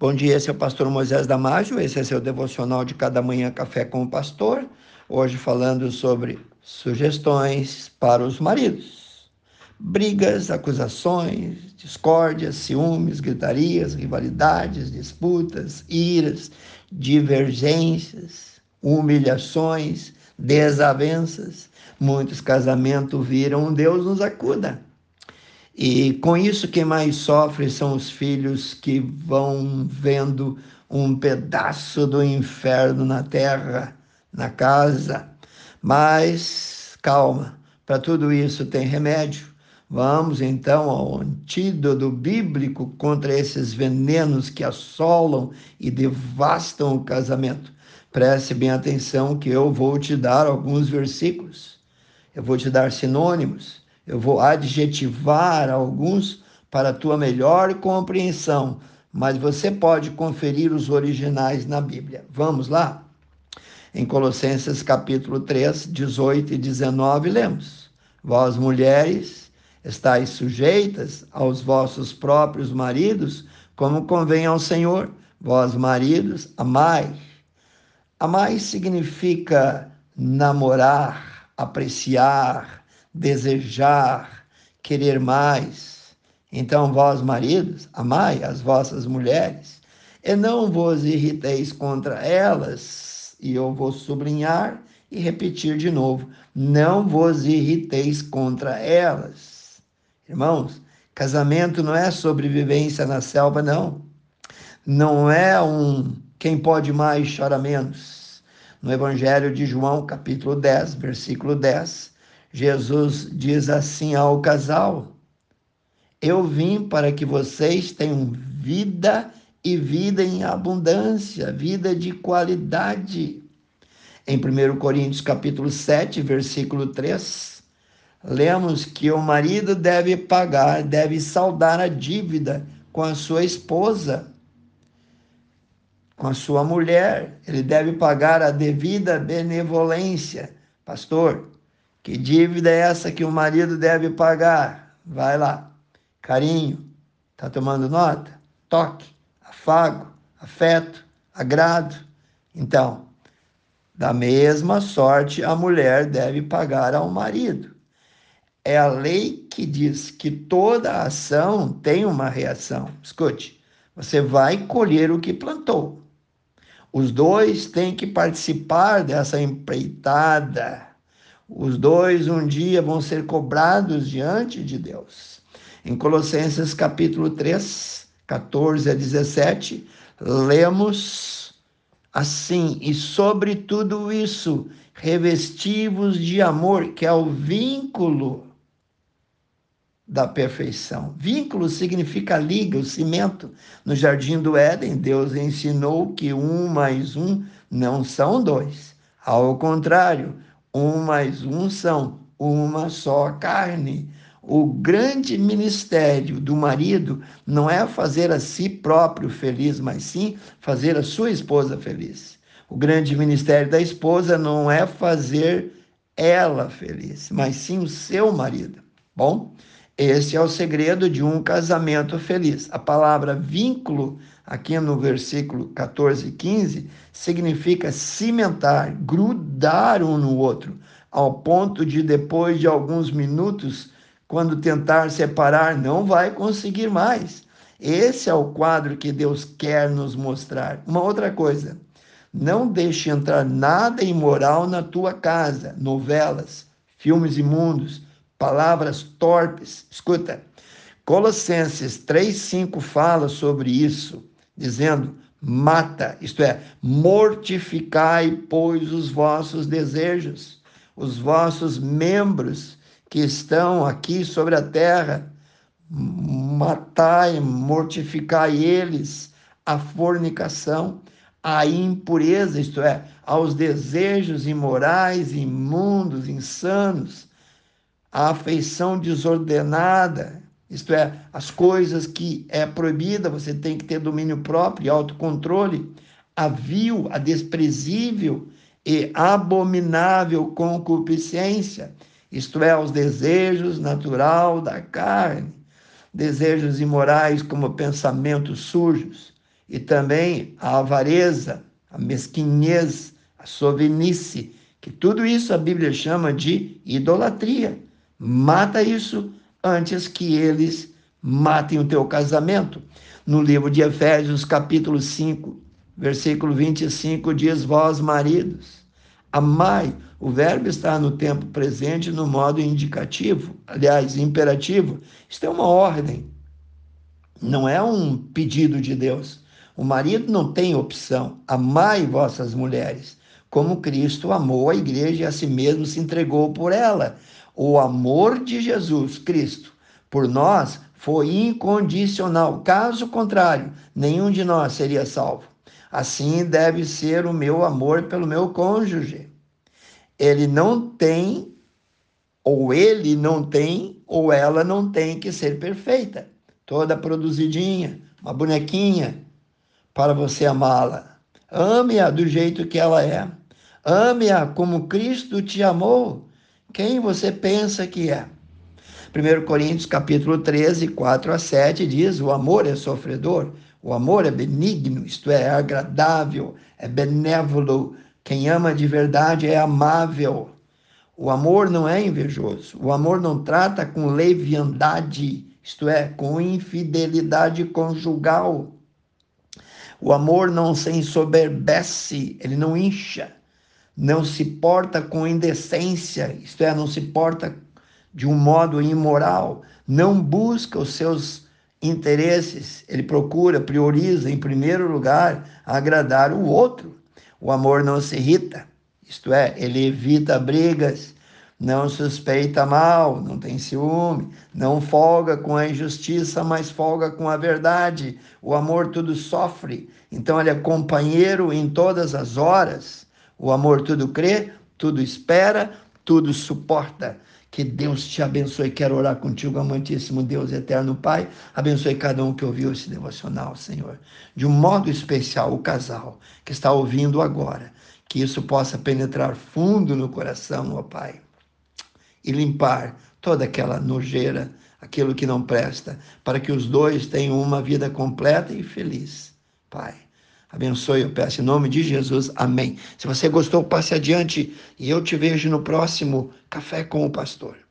Bom dia, esse é o pastor Moisés Damásio, esse é seu devocional de cada manhã café com o pastor. Hoje falando sobre sugestões para os maridos. Brigas, acusações, discórdias, ciúmes, gritarias, rivalidades, disputas, iras, divergências, humilhações, desavenças. Muitos casamentos viram Deus nos acuda. E com isso, quem mais sofre são os filhos que vão vendo um pedaço do inferno na terra, na casa. Mas calma, para tudo isso tem remédio. Vamos então ao antídoto bíblico contra esses venenos que assolam e devastam o casamento. Preste bem atenção que eu vou te dar alguns versículos. Eu vou te dar sinônimos eu vou adjetivar alguns para tua melhor compreensão, mas você pode conferir os originais na Bíblia. Vamos lá? Em Colossenses capítulo 3, 18 e 19, lemos: Vós mulheres, estáis sujeitas aos vossos próprios maridos, como convém ao Senhor. Vós maridos, amai. Amai significa namorar, apreciar, desejar, querer mais. Então, vós, maridos, amai as vossas mulheres, e não vos irriteis contra elas. E eu vou sublinhar e repetir de novo: não vos irriteis contra elas. Irmãos, casamento não é sobrevivência na selva, não. Não é um quem pode mais chora menos. No Evangelho de João, capítulo 10, versículo 10, Jesus diz assim ao casal: Eu vim para que vocês tenham vida e vida em abundância, vida de qualidade. Em 1 Coríntios capítulo 7, versículo 3, lemos que o marido deve pagar, deve saldar a dívida com a sua esposa, com a sua mulher, ele deve pagar a devida benevolência. Pastor, que dívida é essa que o marido deve pagar? Vai lá. Carinho. Tá tomando nota? Toque, afago, afeto, agrado. Então, da mesma sorte, a mulher deve pagar ao marido. É a lei que diz que toda ação tem uma reação. Escute, você vai colher o que plantou. Os dois têm que participar dessa empreitada os dois um dia vão ser cobrados diante de Deus. Em Colossenses capítulo 3, 14 a 17, lemos assim: E sobre tudo isso, revestivos de amor, que é o vínculo da perfeição. Vínculo significa liga, o cimento. No jardim do Éden, Deus ensinou que um mais um não são dois. Ao contrário, um mais um são uma só carne. O grande ministério do marido não é fazer a si próprio feliz, mas sim fazer a sua esposa feliz. O grande ministério da esposa não é fazer ela feliz, mas sim o seu marido. Bom, esse é o segredo de um casamento feliz. A palavra vínculo, aqui no versículo 14 e 15, significa cimentar, grudar um no outro, ao ponto de depois de alguns minutos, quando tentar separar, não vai conseguir mais. Esse é o quadro que Deus quer nos mostrar. Uma outra coisa, não deixe entrar nada imoral na tua casa, novelas, filmes imundos, palavras torpes. Escuta, Colossenses 3,5 fala sobre isso, dizendo: mata, isto é, mortificai, pois, os vossos desejos, os vossos membros que estão aqui sobre a terra, matai, mortificai eles, a fornicação, a impureza, isto é, aos desejos imorais, imundos, insanos, a afeição desordenada, isto é, as coisas que é proibida, você tem que ter domínio próprio autocontrole, a vil, a desprezível e abominável concupiscência, isto é, os desejos natural da carne, desejos imorais como pensamentos sujos, e também a avareza, a mesquinhez, a sovinice, que tudo isso a Bíblia chama de idolatria. Mata isso antes que eles matem o teu casamento. No livro de Efésios, capítulo 5, versículo 25, diz: Vós, maridos, amai. O verbo está no tempo presente no modo indicativo, aliás, imperativo. Isto é uma ordem, não é um pedido de Deus. O marido não tem opção. Amai vossas mulheres, como Cristo amou a igreja e a si mesmo se entregou por ela. O amor de Jesus Cristo por nós foi incondicional. Caso contrário, nenhum de nós seria salvo. Assim deve ser o meu amor pelo meu cônjuge. Ele não tem, ou ele não tem, ou ela não tem que ser perfeita, toda produzidinha, uma bonequinha, para você amá-la. Ame-a do jeito que ela é. Ame-a como Cristo te amou. Quem você pensa que é? 1 Coríntios capítulo 13, 4 a 7 diz: o amor é sofredor, o amor é benigno, isto é, é agradável, é benévolo. Quem ama de verdade é amável. O amor não é invejoso. O amor não trata com leviandade, isto é, com infidelidade conjugal. O amor não se ensoberbece, ele não incha, não se porta com indecência, isto é, não se porta de um modo imoral, não busca os seus interesses, ele procura, prioriza em primeiro lugar agradar o outro. O amor não se irrita, isto é, ele evita brigas, não suspeita mal, não tem ciúme, não folga com a injustiça, mas folga com a verdade. O amor tudo sofre, então ele é companheiro em todas as horas. O amor tudo crê, tudo espera, tudo suporta. Que Deus te abençoe. Quero orar contigo, amantíssimo Deus eterno Pai. Abençoe cada um que ouviu esse devocional, Senhor. De um modo especial, o casal que está ouvindo agora. Que isso possa penetrar fundo no coração, ó Pai e limpar toda aquela nojeira, aquilo que não presta, para que os dois tenham uma vida completa e feliz. Pai, abençoe, eu peço em nome de Jesus. Amém. Se você gostou, passe adiante e eu te vejo no próximo Café com o Pastor.